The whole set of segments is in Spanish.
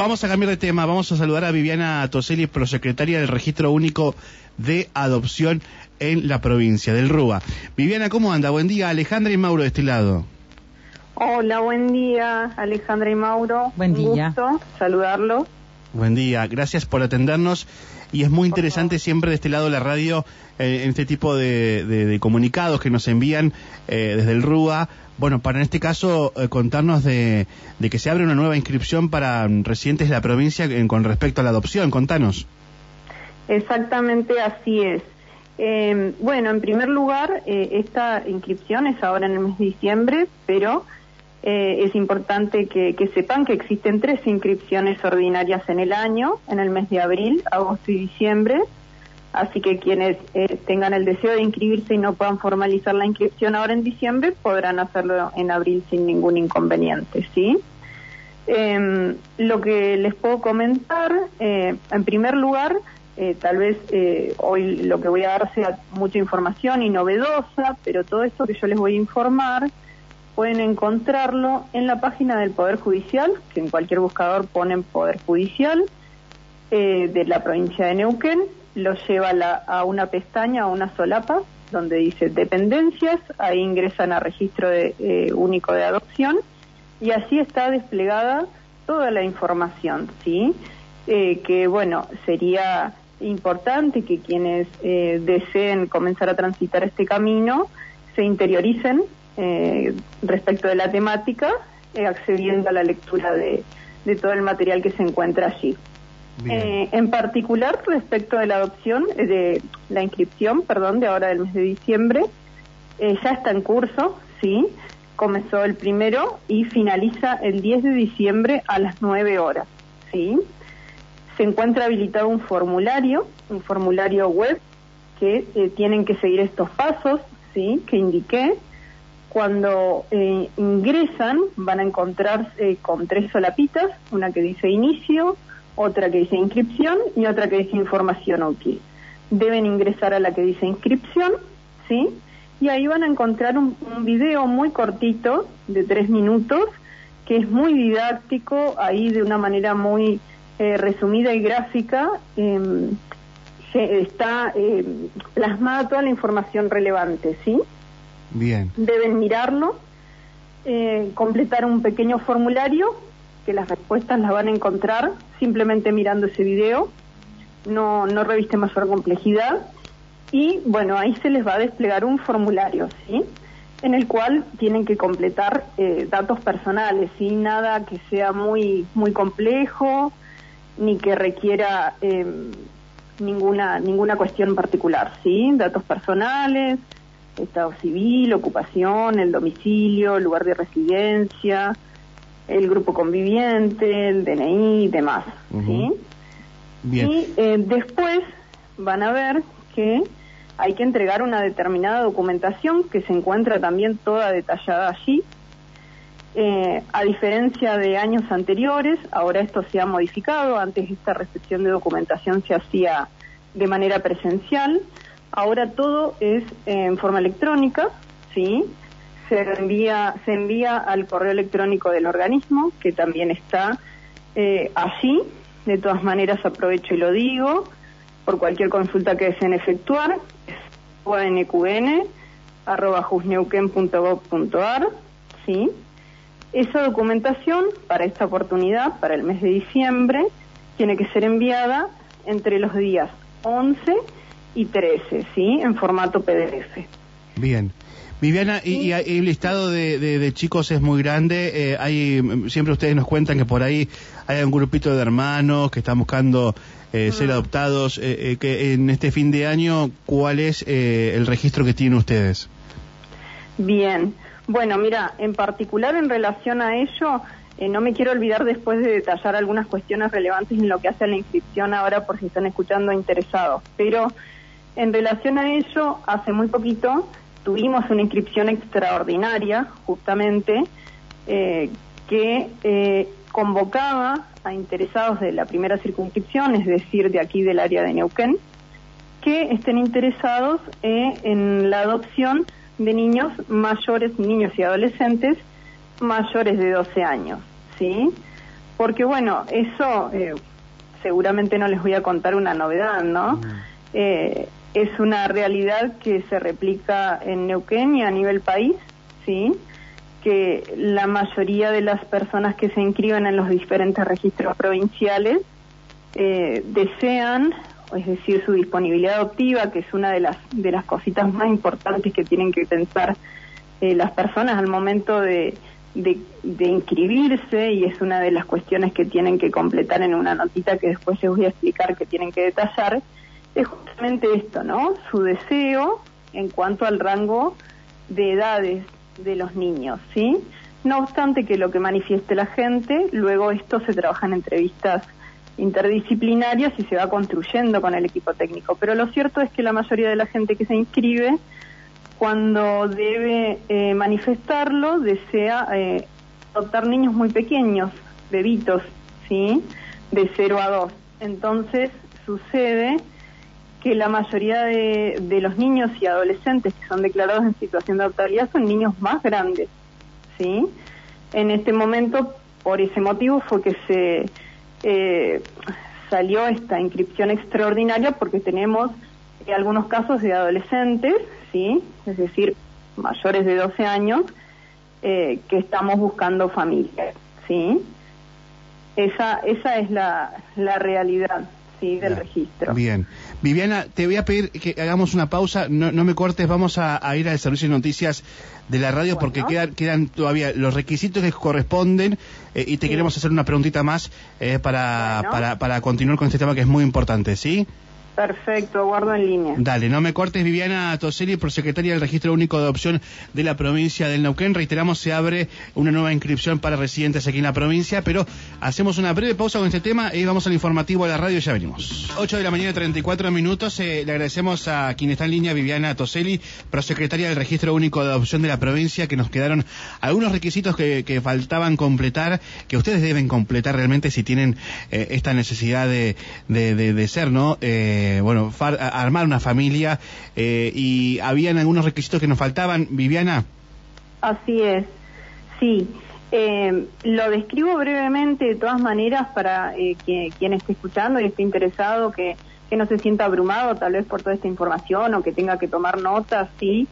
vamos a cambiar de tema. Vamos a saludar a Viviana Toselli, prosecretaria del Registro Único de Adopción en la provincia del Rúa. Viviana, ¿cómo anda? Buen día. Alejandra y Mauro de este lado. Hola, buen día, Alejandra y Mauro. Buen día. Un gusto saludarlo. Buen día. Gracias por atendernos. Y es muy interesante siempre de este lado de la radio, eh, en este tipo de, de- de comunicados que nos envían eh, desde el RUA. Bueno, para en este caso eh, contarnos de, de que se abre una nueva inscripción para residentes de la provincia con respecto a la adopción. Contanos. Exactamente así es. Eh, bueno, en primer lugar, eh, esta inscripción es ahora en el mes de diciembre, pero eh, es importante que, sepan que existen tres inscripciones ordinarias en el año, en el mes de abril, agosto y diciembre. Así que quienes eh, tengan el deseo de inscribirse y no puedan formalizar la inscripción ahora en diciembre, podrán hacerlo en abril sin ningún inconveniente, ¿sí? Eh, lo que les puedo comentar, eh, en primer lugar, eh, tal vez eh, hoy lo que voy a dar sea mucha información y novedosa, pero todo esto que yo les voy a informar pueden encontrarlo en la página del Poder Judicial, que en cualquier buscador ponen Poder Judicial eh, de la provincia de Neuquén, lo lleva a, una pestaña, a una solapa, donde dice dependencias, ahí ingresan a registro de, eh, único de adopción y así está desplegada toda la información, ¿sí? Eh, que bueno, sería importante que quienes eh, deseen comenzar a transitar este camino se interioricen eh, respecto de la temática, eh, accediendo a la lectura de, de todo el material que se encuentra allí. Eh, en particular, respecto de la adopción, eh, de la inscripción, perdón, de ahora del mes de diciembre, eh, ya está en curso, sí, comenzó el primero y finaliza el 10 de diciembre a las 9 horas, sí. Se encuentra habilitado un formulario, un formulario web que tienen que seguir estos pasos, sí, que indiqué. Cuando eh, ingresan van a encontrarse con tres solapitas, una que dice inicio, otra que dice inscripción y otra que dice información útil. Deben ingresar a la que dice inscripción, ¿sí? Y ahí van a encontrar un, un video muy cortito, de tres minutos, que es muy didáctico, ahí de una manera muy eh, resumida y gráfica, se- está em, plasmada toda la información relevante, ¿sí? Deben mirarlo, eh, completar un pequeño formulario, que las respuestas las van a encontrar simplemente mirando ese video, no, no reviste mayor complejidad, y bueno, ahí se les va a desplegar un formulario, ¿sí? En el cual tienen que completar eh, datos personales, ¿sí? Nada que sea muy, muy complejo, ni que requiera eh, ninguna, ninguna cuestión particular, ¿sí? Datos personales, estado civil, ocupación, el domicilio, el lugar de residencia, el grupo conviviente, el DNI y demás. ¿sí? Bien. Y eh, después van a ver que hay que entregar una determinada documentación que se encuentra también toda detallada allí. Eh, a diferencia de años anteriores, ahora esto se ha modificado. Antes esta recepción de documentación se hacía de manera presencial. Ahora todo es en forma electrónica, ¿sí? Se envía, se envía al correo electrónico del organismo, que también está eh, allí. De todas maneras, aprovecho y lo digo, por cualquier consulta que deseen efectuar, es uanqn.jusneuquen.gov.ar, ¿sí? Esa documentación para esta oportunidad, para el mes de diciembre, tiene que ser enviada entre los días 11 y 13, ¿sí? En formato PDF. Bien. Viviana, y, y- y el listado de, de- de chicos es muy grande. eh, hay Siempre ustedes nos cuentan que por ahí hay un grupito de hermanos que están buscando eh, ser adoptados. eh, eh, que en este fin de año, ¿cuál es eh, el registro que tienen ustedes? Bien, bueno, mira, en particular en relación a ello, eh, no me quiero olvidar después de detallar algunas cuestiones relevantes en lo que hace a la inscripción ahora por si están escuchando interesados, pero en relación a ello, hace muy poquito tuvimos una inscripción extraordinaria, justamente, eh, que eh, convocaba a interesados de la primera circunscripción, es decir, de aquí del área de Neuquén, que estén interesados eh, en la adopción de niños mayores, niños y adolescentes mayores de 12 años, ¿sí? porque bueno, eso eh, seguramente no les voy a contar una novedad, ¿no? Mm. Eh, es una realidad que se replica en Neuquén y a nivel país, ¿sí? Que la mayoría de las personas que se inscriben en los diferentes registros provinciales eh, desean, es decir, su disponibilidad adoptiva, que es una de las, de las cositas más importantes que tienen que pensar eh, las personas al momento de, de, inscribirse y es una de las cuestiones que tienen que completar en una notita que después les voy a explicar que tienen que detallar, es justamente esto, ¿no? Su deseo en cuanto al rango de edades de los niños, ¿sí? No obstante que lo que manifieste la gente, luego esto se trabaja en entrevistas interdisciplinarias y se va construyendo con el equipo técnico. Pero lo cierto es que la mayoría de la gente que se inscribe, cuando debe eh, manifestarlo, desea eh, adoptar niños muy pequeños, bebitos, ¿sí? De 0 a 2. Entonces sucede que la mayoría de, de, los niños y adolescentes que son declarados en situación de adoptabilidad son niños más grandes, ¿sí? En este momento, por ese motivo, fue que se eh, salió esta inscripción extraordinaria porque tenemos eh, algunos casos de adolescentes, ¿sí? Es decir, mayores de 12 años, eh, que estamos buscando familia, ¿sí? Esa, esa es la, la realidad sí, del registro. Bien. Viviana, te voy a pedir que hagamos una pausa, no, no me cortes, vamos a, ir al servicio de noticias de la radio porque quedan, quedan todavía los requisitos que corresponden eh, y te queremos hacer una preguntita más eh, para, para, para continuar con este tema que es muy importante, ¿sí? Perfecto, guardo en línea. Dale, no me cortes, Viviana Toseli, prosecretaria del Registro Único de Adopción de la provincia del Neuquén. Reiteramos, se abre una nueva inscripción para residentes aquí en la provincia, pero hacemos una breve pausa con este tema y vamos al informativo de la radio y ya venimos. 8 de la mañana, 34 minutos. Eh, le agradecemos a quien está en línea, Viviana Toseli, prosecretaria del Registro Único de Adopción de la provincia, que nos quedaron algunos requisitos que, faltaban completar, que ustedes deben completar realmente si tienen eh, esta necesidad de, de, ser, ¿no? Eh, eh, bueno, armar una familia eh, y habían algunos requisitos que nos faltaban. Viviana. Así es, sí. Eh, lo describo brevemente de todas maneras para que, quien esté escuchando y esté interesado, que, que, no se sienta abrumado tal vez por toda esta información o que tenga que tomar notas, sí.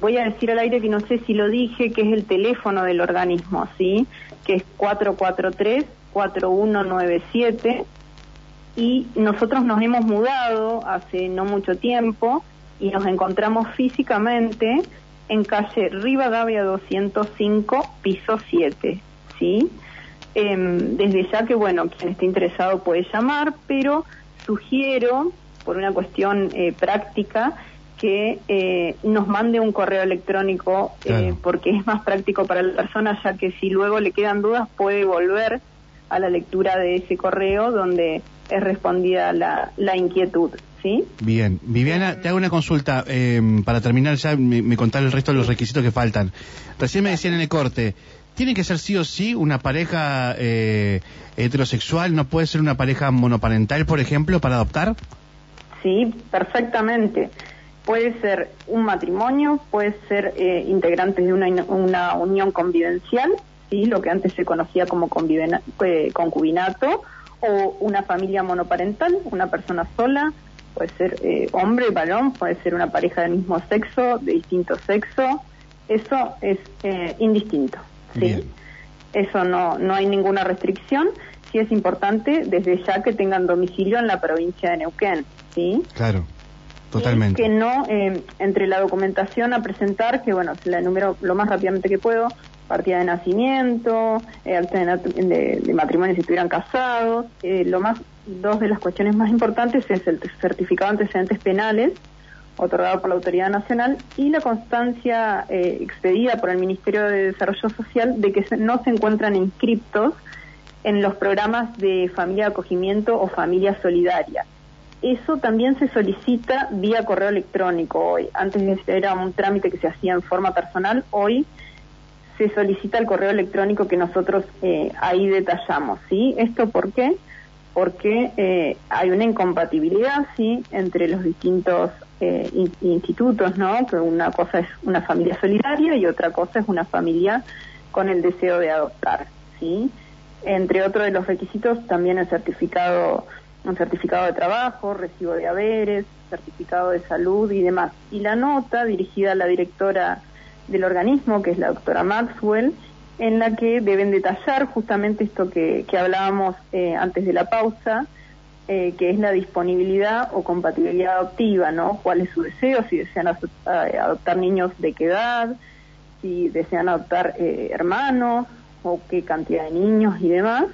voy a decir al aire que no sé si lo dije, que es el teléfono del organismo, ¿sí? Que es 443 4197 y nosotros nos hemos mudado hace no mucho tiempo y nos encontramos físicamente en calle Rivadavia 205, piso 7, ¿sí? Em, desde ya que, bueno, quien esté interesado puede llamar, pero sugiero, por una cuestión eh, práctica, que eh, nos mande un correo electrónico, eh, porque es más práctico para la persona, ya que si luego le quedan dudas puede volver a la lectura de ese correo donde es respondida la, la inquietud. ¿Sí? Bien, Viviana, te hago una consulta em, para terminar ya me, contar el resto de los requisitos que faltan. Recién me decían en el corte, ¿tiene que ser sí o sí una pareja eh, heterosexual? ¿No puede ser una pareja monoparental, por ejemplo, para adoptar? Sí, perfectamente. Puede ser un matrimonio, puede ser eh, integrantes de una, una unión convivencial, ¿sí? lo que antes se conocía como eh, concubinato, o una familia monoparental, una persona sola, puede ser eh, hombre, varón, puede ser una pareja del mismo sexo, de distinto sexo, eso es eh, indistinto, ¿sí? Eso no, no hay ninguna restricción, sí es importante desde ya que tengan domicilio en la provincia de Neuquén, ¿sí? Claro. Totalmente. que no, eh, entre la documentación a presentar, que bueno, se la enumero lo más rápidamente que puedo, partida de nacimiento, eh, de, matrimonio si estuvieran casados. Eh, lo más, dos de las cuestiones más importantes es el certificado de antecedentes penales otorgado por la Autoridad Nacional y la constancia eh, expedida por el Ministerio de Desarrollo Social de que no se encuentran inscriptos en los programas de familia de acogimiento o familia solidaria. Eso también se solicita vía correo electrónico hoy. Antes era un trámite que se hacía en forma personal, hoy se solicita el correo electrónico que nosotros eh, ahí detallamos, ¿sí? ¿Esto por qué? Porque eh, hay una incompatibilidad, ¿sí? Entre los distintos eh, institutos, ¿no? Que una cosa es una familia solidaria y otra cosa es una familia con el deseo de adoptar, ¿sí? Entre otros de los requisitos también el certificado, un certificado de trabajo, recibo de haberes, certificado de salud y demás. Y la nota dirigida a la directora del organismo, que es la doctora Maxwell, en la que deben detallar justamente esto que, hablábamos eh, antes de la pausa, eh, que es la disponibilidad o compatibilidad adoptiva, ¿no? ¿Cuál es su deseo? Si desean eh, adoptar niños de qué edad, si desean adoptar hermanos o qué cantidad de niños y demás.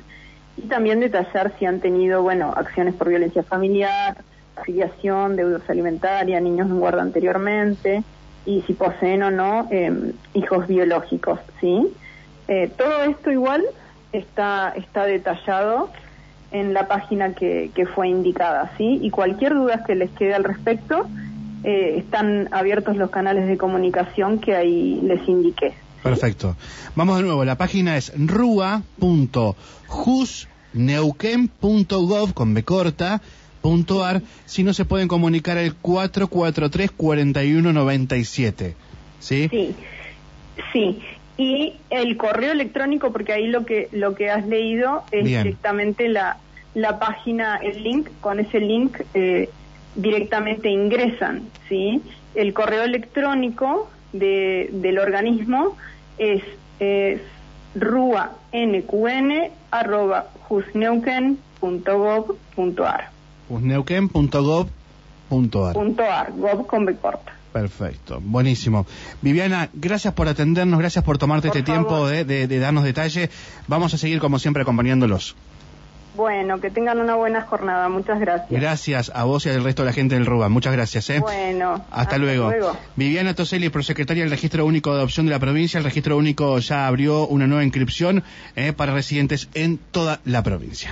Y también detallar si han tenido, bueno, acciones por violencia familiar, afiliación, deudas alimentaria, niños en guarda anteriormente y si poseen o no hijos biológicos, ¿sí? Eh, todo esto igual está, está detallado en la página que, que fue indicada, ¿sí? Y cualquier duda que les quede al respecto, eh, están abiertos los canales de comunicación que ahí les indiqué. Perfecto. Vamos de nuevo, la página es rua.jusneuquén.gov con B corta, ar, si no se pueden comunicar el 443 4197. ¿Sí? Sí. Sí y el correo electrónico porque ahí lo que lo que has leído es directamente la la página el link con ese link eh, directamente ingresan sí el correo electrónico de, del organismo es, es ruanqn jusneuken.gov.ar gov con B corta Perfecto, buenísimo. Viviana, gracias por atendernos, gracias por tomarte este tiempo de, darnos detalle. Vamos a seguir como siempre acompañándolos. Bueno, que tengan una buena jornada. Muchas gracias. Gracias a vos y al resto de la gente del RUBA. Muchas gracias. ¿eh? Bueno. Hasta, luego. Viviana Toselli, prosecretaria del Registro Único de Adopción de la provincia. El Registro Único ya abrió una nueva inscripción ¿eh? para residentes en toda la provincia.